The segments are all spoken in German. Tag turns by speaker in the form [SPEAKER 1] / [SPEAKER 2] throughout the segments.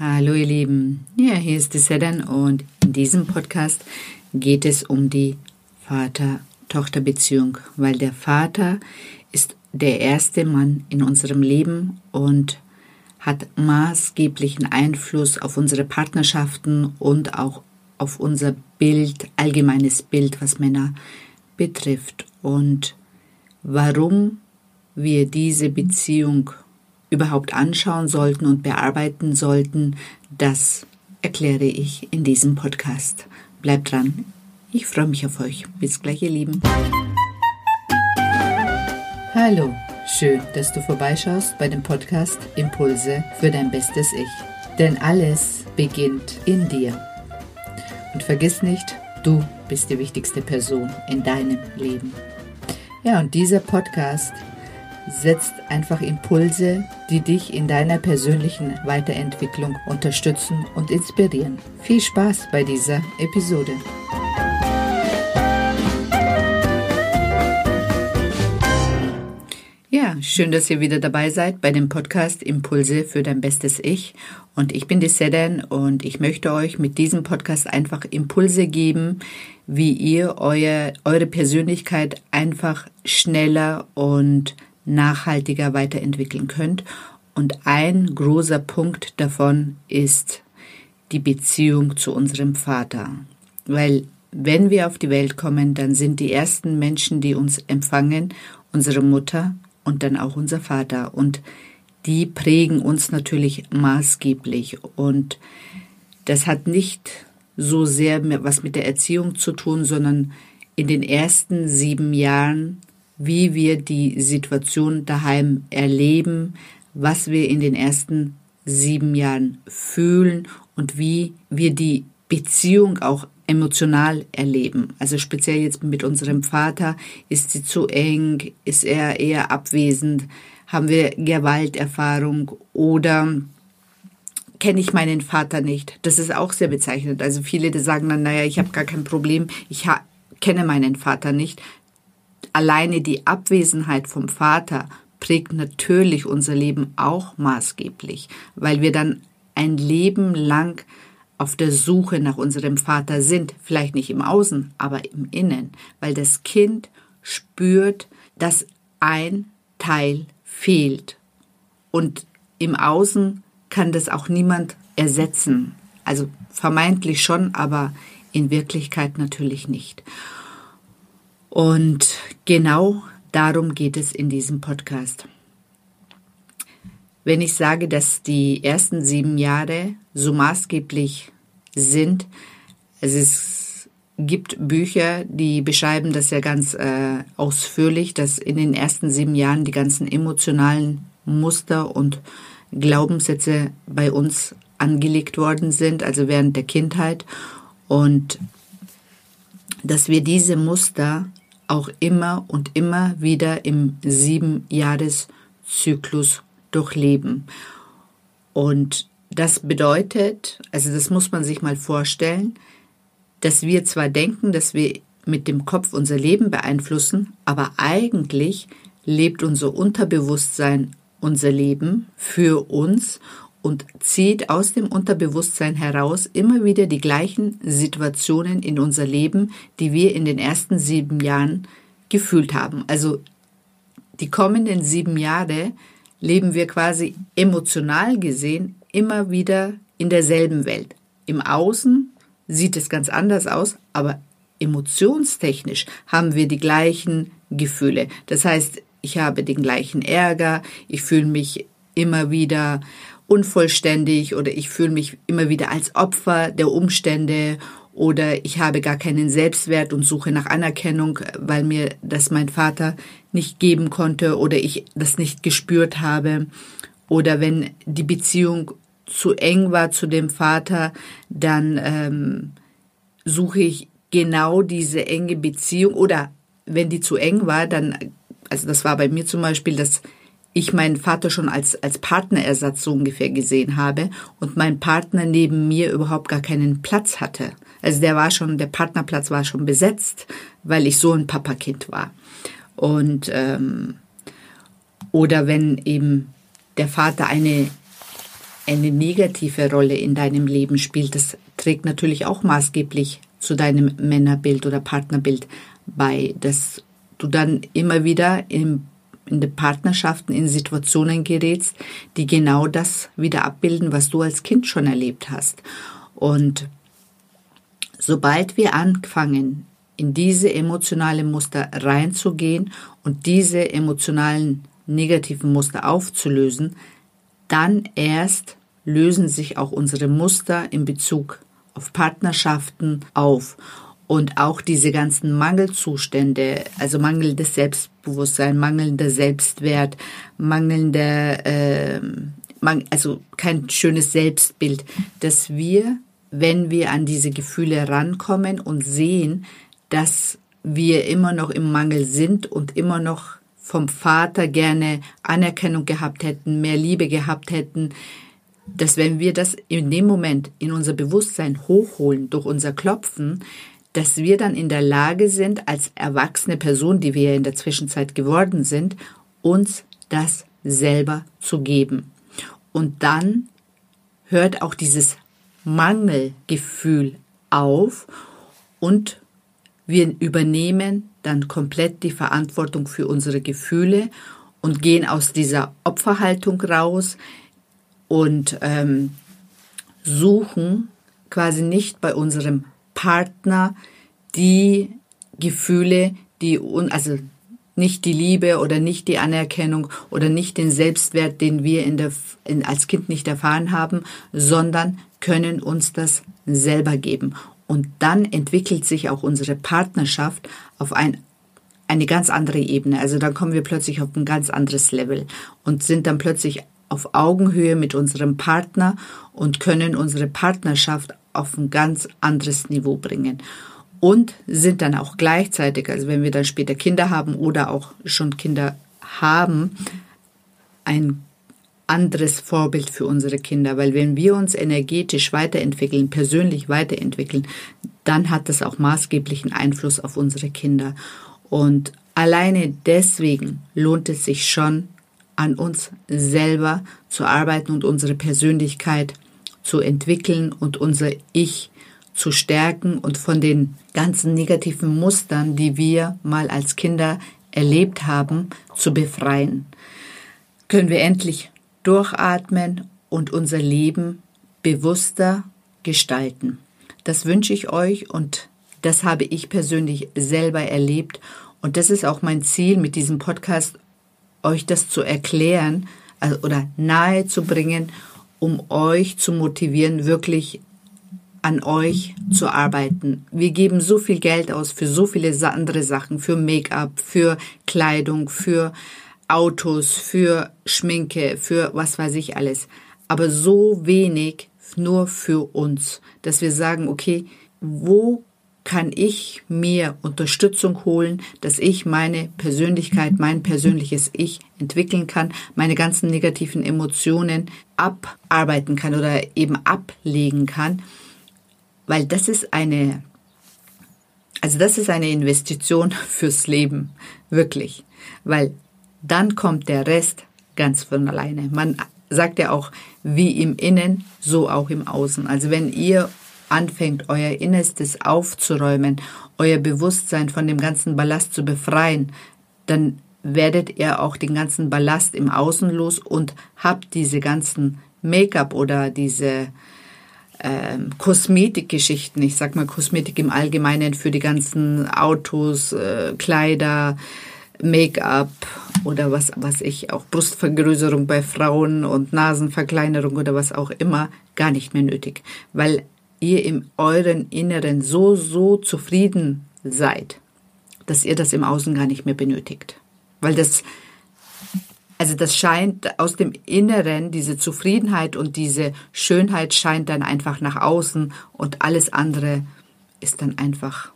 [SPEAKER 1] Hallo ihr Lieben, ja, hier ist die Sedan und in diesem Podcast geht es um die Vater-Tochter-Beziehung, weil der Vater ist der erste Mann in unserem Leben und hat maßgeblichen Einfluss auf unsere Partnerschaften und auch auf unser Bild, allgemeines Bild, was Männer betrifft. Und warum wir diese Beziehung überhaupt anschauen sollten und bearbeiten sollten, das erkläre ich in diesem Podcast. Bleibt dran. Ich freue mich auf euch. Bis gleich, ihr Lieben. Hallo, schön, dass du vorbeischaust bei dem Podcast Impulse für dein bestes Ich. Denn alles beginnt in dir. Und vergiss nicht, du bist die wichtigste Person in deinem Leben. Ja, und dieser Podcast setzt einfach Impulse, die dich in deiner persönlichen Weiterentwicklung unterstützen und inspirieren. Viel Spaß bei dieser Episode. Ja, schön, dass ihr wieder dabei seid bei dem Podcast Impulse für dein bestes Ich. Und ich bin die Sedan und ich möchte euch mit diesem Podcast einfach Impulse geben, wie ihr euer, eure Persönlichkeit einfach schneller und nachhaltiger weiterentwickeln könnt. Und ein großer Punkt davon ist die Beziehung zu unserem Vater. Weil wenn wir auf die Welt kommen, dann sind die ersten Menschen, die uns empfangen, unsere Mutter und dann auch unser Vater. Und die prägen uns natürlich maßgeblich. Und das hat nicht so sehr was mit der Erziehung zu tun, sondern in den ersten sieben Jahren wie wir die Situation daheim erleben, was wir in den ersten sieben Jahren fühlen und wie wir die Beziehung auch emotional erleben. Also speziell jetzt mit unserem Vater, ist sie zu eng, ist er eher abwesend, haben wir Gewalterfahrung oder kenne ich meinen Vater nicht. Das ist auch sehr bezeichnend. Also viele, die sagen dann, naja, ich habe gar kein Problem, ich kenne meinen Vater nicht alleine die Abwesenheit vom Vater prägt natürlich unser Leben auch maßgeblich, weil wir dann ein Leben lang auf der Suche nach unserem Vater sind, vielleicht nicht im Außen, aber im Innen, weil das Kind spürt, dass ein Teil fehlt. Und im Außen kann das auch niemand ersetzen. Also vermeintlich schon, aber in Wirklichkeit natürlich nicht. Und genau darum geht es in diesem Podcast. Wenn ich sage, dass die ersten sieben Jahre so maßgeblich sind, es ist, gibt Bücher, die beschreiben das ja ganz äh, ausführlich, dass in den ersten sieben Jahren die ganzen emotionalen Muster und Glaubenssätze bei uns angelegt worden sind, also während der Kindheit. Und dass wir diese Muster auch immer und immer wieder im Siebenjahreszyklus durchleben. Und das bedeutet, also das muss man sich mal vorstellen, dass wir zwar denken, dass wir mit dem Kopf unser Leben beeinflussen, aber eigentlich lebt unser Unterbewusstsein unser Leben für uns und zieht aus dem Unterbewusstsein heraus immer wieder die gleichen Situationen in unser Leben, die wir in den ersten sieben Jahren gefühlt haben. Also die kommenden sieben Jahre leben wir quasi emotional gesehen immer wieder in derselben Welt. Im Außen sieht es ganz anders aus, aber emotionstechnisch haben wir die gleichen Gefühle. Das heißt, ich habe den gleichen Ärger, ich fühle mich immer wieder unvollständig oder ich fühle mich immer wieder als Opfer der Umstände oder ich habe gar keinen Selbstwert und suche nach Anerkennung, weil mir das mein Vater nicht geben konnte oder ich das nicht gespürt habe. Oder wenn die Beziehung zu eng war zu dem Vater, dann ähm, suche ich genau diese enge Beziehung. Oder wenn die zu eng war, dann, also das war bei mir zum Beispiel, dass ich meinen Vater schon als, als Partnerersatz so ungefähr gesehen habe und mein Partner neben mir überhaupt gar keinen Platz hatte. Also der war schon, der Partnerplatz war schon besetzt, weil ich so ein Papakind war. Und ähm, oder wenn eben der Vater eine eine negative Rolle in deinem Leben spielt, das trägt natürlich auch maßgeblich zu deinem Männerbild oder Partnerbild bei, dass du dann immer wieder im, in den Partnerschaften in Situationen gerätst, die genau das wieder abbilden, was du als Kind schon erlebt hast. Und sobald wir anfangen, in diese emotionalen Muster reinzugehen und diese emotionalen negativen Muster aufzulösen, dann erst lösen sich auch unsere Muster in Bezug auf Partnerschaften auf. Und auch diese ganzen Mangelzustände, also mangelndes Selbstbewusstsein, mangelnder Selbstwert, mangelnder, äh, also kein schönes Selbstbild, dass wir, wenn wir an diese Gefühle rankommen und sehen, dass wir immer noch im Mangel sind und immer noch vom Vater gerne Anerkennung gehabt hätten, mehr Liebe gehabt hätten, dass wenn wir das in dem Moment in unser Bewusstsein hochholen durch unser Klopfen, dass wir dann in der Lage sind, als erwachsene Person, die wir in der Zwischenzeit geworden sind, uns das selber zu geben. Und dann hört auch dieses Mangelgefühl auf und wir übernehmen dann komplett die Verantwortung für unsere Gefühle und gehen aus dieser Opferhaltung raus und ähm, suchen quasi nicht bei unserem Partner die Gefühle, die also nicht die Liebe oder nicht die Anerkennung oder nicht den Selbstwert, den wir in der, in, als Kind nicht erfahren haben, sondern können uns das selber geben. Und dann entwickelt sich auch unsere Partnerschaft auf ein, eine ganz andere Ebene. Also dann kommen wir plötzlich auf ein ganz anderes Level und sind dann plötzlich auf Augenhöhe mit unserem Partner und können unsere Partnerschaft auf ein ganz anderes Niveau bringen. Und sind dann auch gleichzeitig, also wenn wir dann später Kinder haben oder auch schon Kinder haben, ein anderes Vorbild für unsere Kinder, weil wenn wir uns energetisch weiterentwickeln, persönlich weiterentwickeln, dann hat das auch maßgeblichen Einfluss auf unsere Kinder. Und alleine deswegen lohnt es sich schon, an uns selber zu arbeiten und unsere Persönlichkeit zu entwickeln und unser Ich zu stärken und von den ganzen negativen Mustern, die wir mal als Kinder erlebt haben, zu befreien. Können wir endlich durchatmen und unser Leben bewusster gestalten. Das wünsche ich euch und das habe ich persönlich selber erlebt und das ist auch mein Ziel mit diesem Podcast, euch das zu erklären also, oder nahe zu bringen, um euch zu motivieren, wirklich an euch zu arbeiten. Wir geben so viel Geld aus für so viele andere Sachen, für Make-up, für Kleidung, für Autos, für Schminke, für was weiß ich alles. Aber so wenig nur für uns, dass wir sagen, okay, wo kann ich mir Unterstützung holen, dass ich meine Persönlichkeit, mein persönliches Ich entwickeln kann, meine ganzen negativen Emotionen abarbeiten kann oder eben ablegen kann, weil das ist eine, also das ist eine Investition fürs Leben, wirklich, weil dann kommt der Rest ganz von alleine. Man sagt ja auch, wie im Innen, so auch im Außen. Also wenn ihr anfängt, euer Innerstes aufzuräumen, euer Bewusstsein von dem ganzen Ballast zu befreien, dann werdet ihr auch den ganzen Ballast im Außen los und habt diese ganzen Make-up oder diese ähm, Kosmetikgeschichten, ich sag mal Kosmetik im Allgemeinen für die ganzen Autos, äh, Kleider, Make-up oder was, was ich, auch Brustvergrößerung bei Frauen und Nasenverkleinerung oder was auch immer, gar nicht mehr nötig. Weil ihr im euren Inneren so, so zufrieden seid, dass ihr das im Außen gar nicht mehr benötigt. Weil das, also das scheint aus dem Inneren, diese Zufriedenheit und diese Schönheit scheint dann einfach nach außen und alles andere ist dann einfach,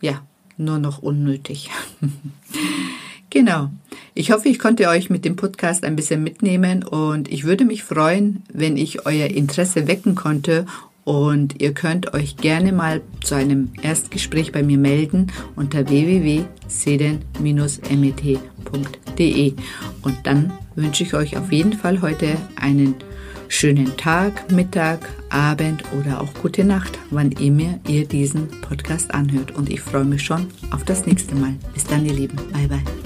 [SPEAKER 1] ja, nur noch unnötig. genau. Ich hoffe, ich konnte euch mit dem Podcast ein bisschen mitnehmen und ich würde mich freuen, wenn ich euer Interesse wecken konnte und ihr könnt euch gerne mal zu einem Erstgespräch bei mir melden unter www.seden-met.de. Und dann wünsche ich euch auf jeden Fall heute einen schönen Tag, Mittag, Abend oder auch gute Nacht, wann immer ihr diesen Podcast anhört. Und ich freue mich schon auf das nächste Mal. Bis dann, ihr Lieben. Bye, bye.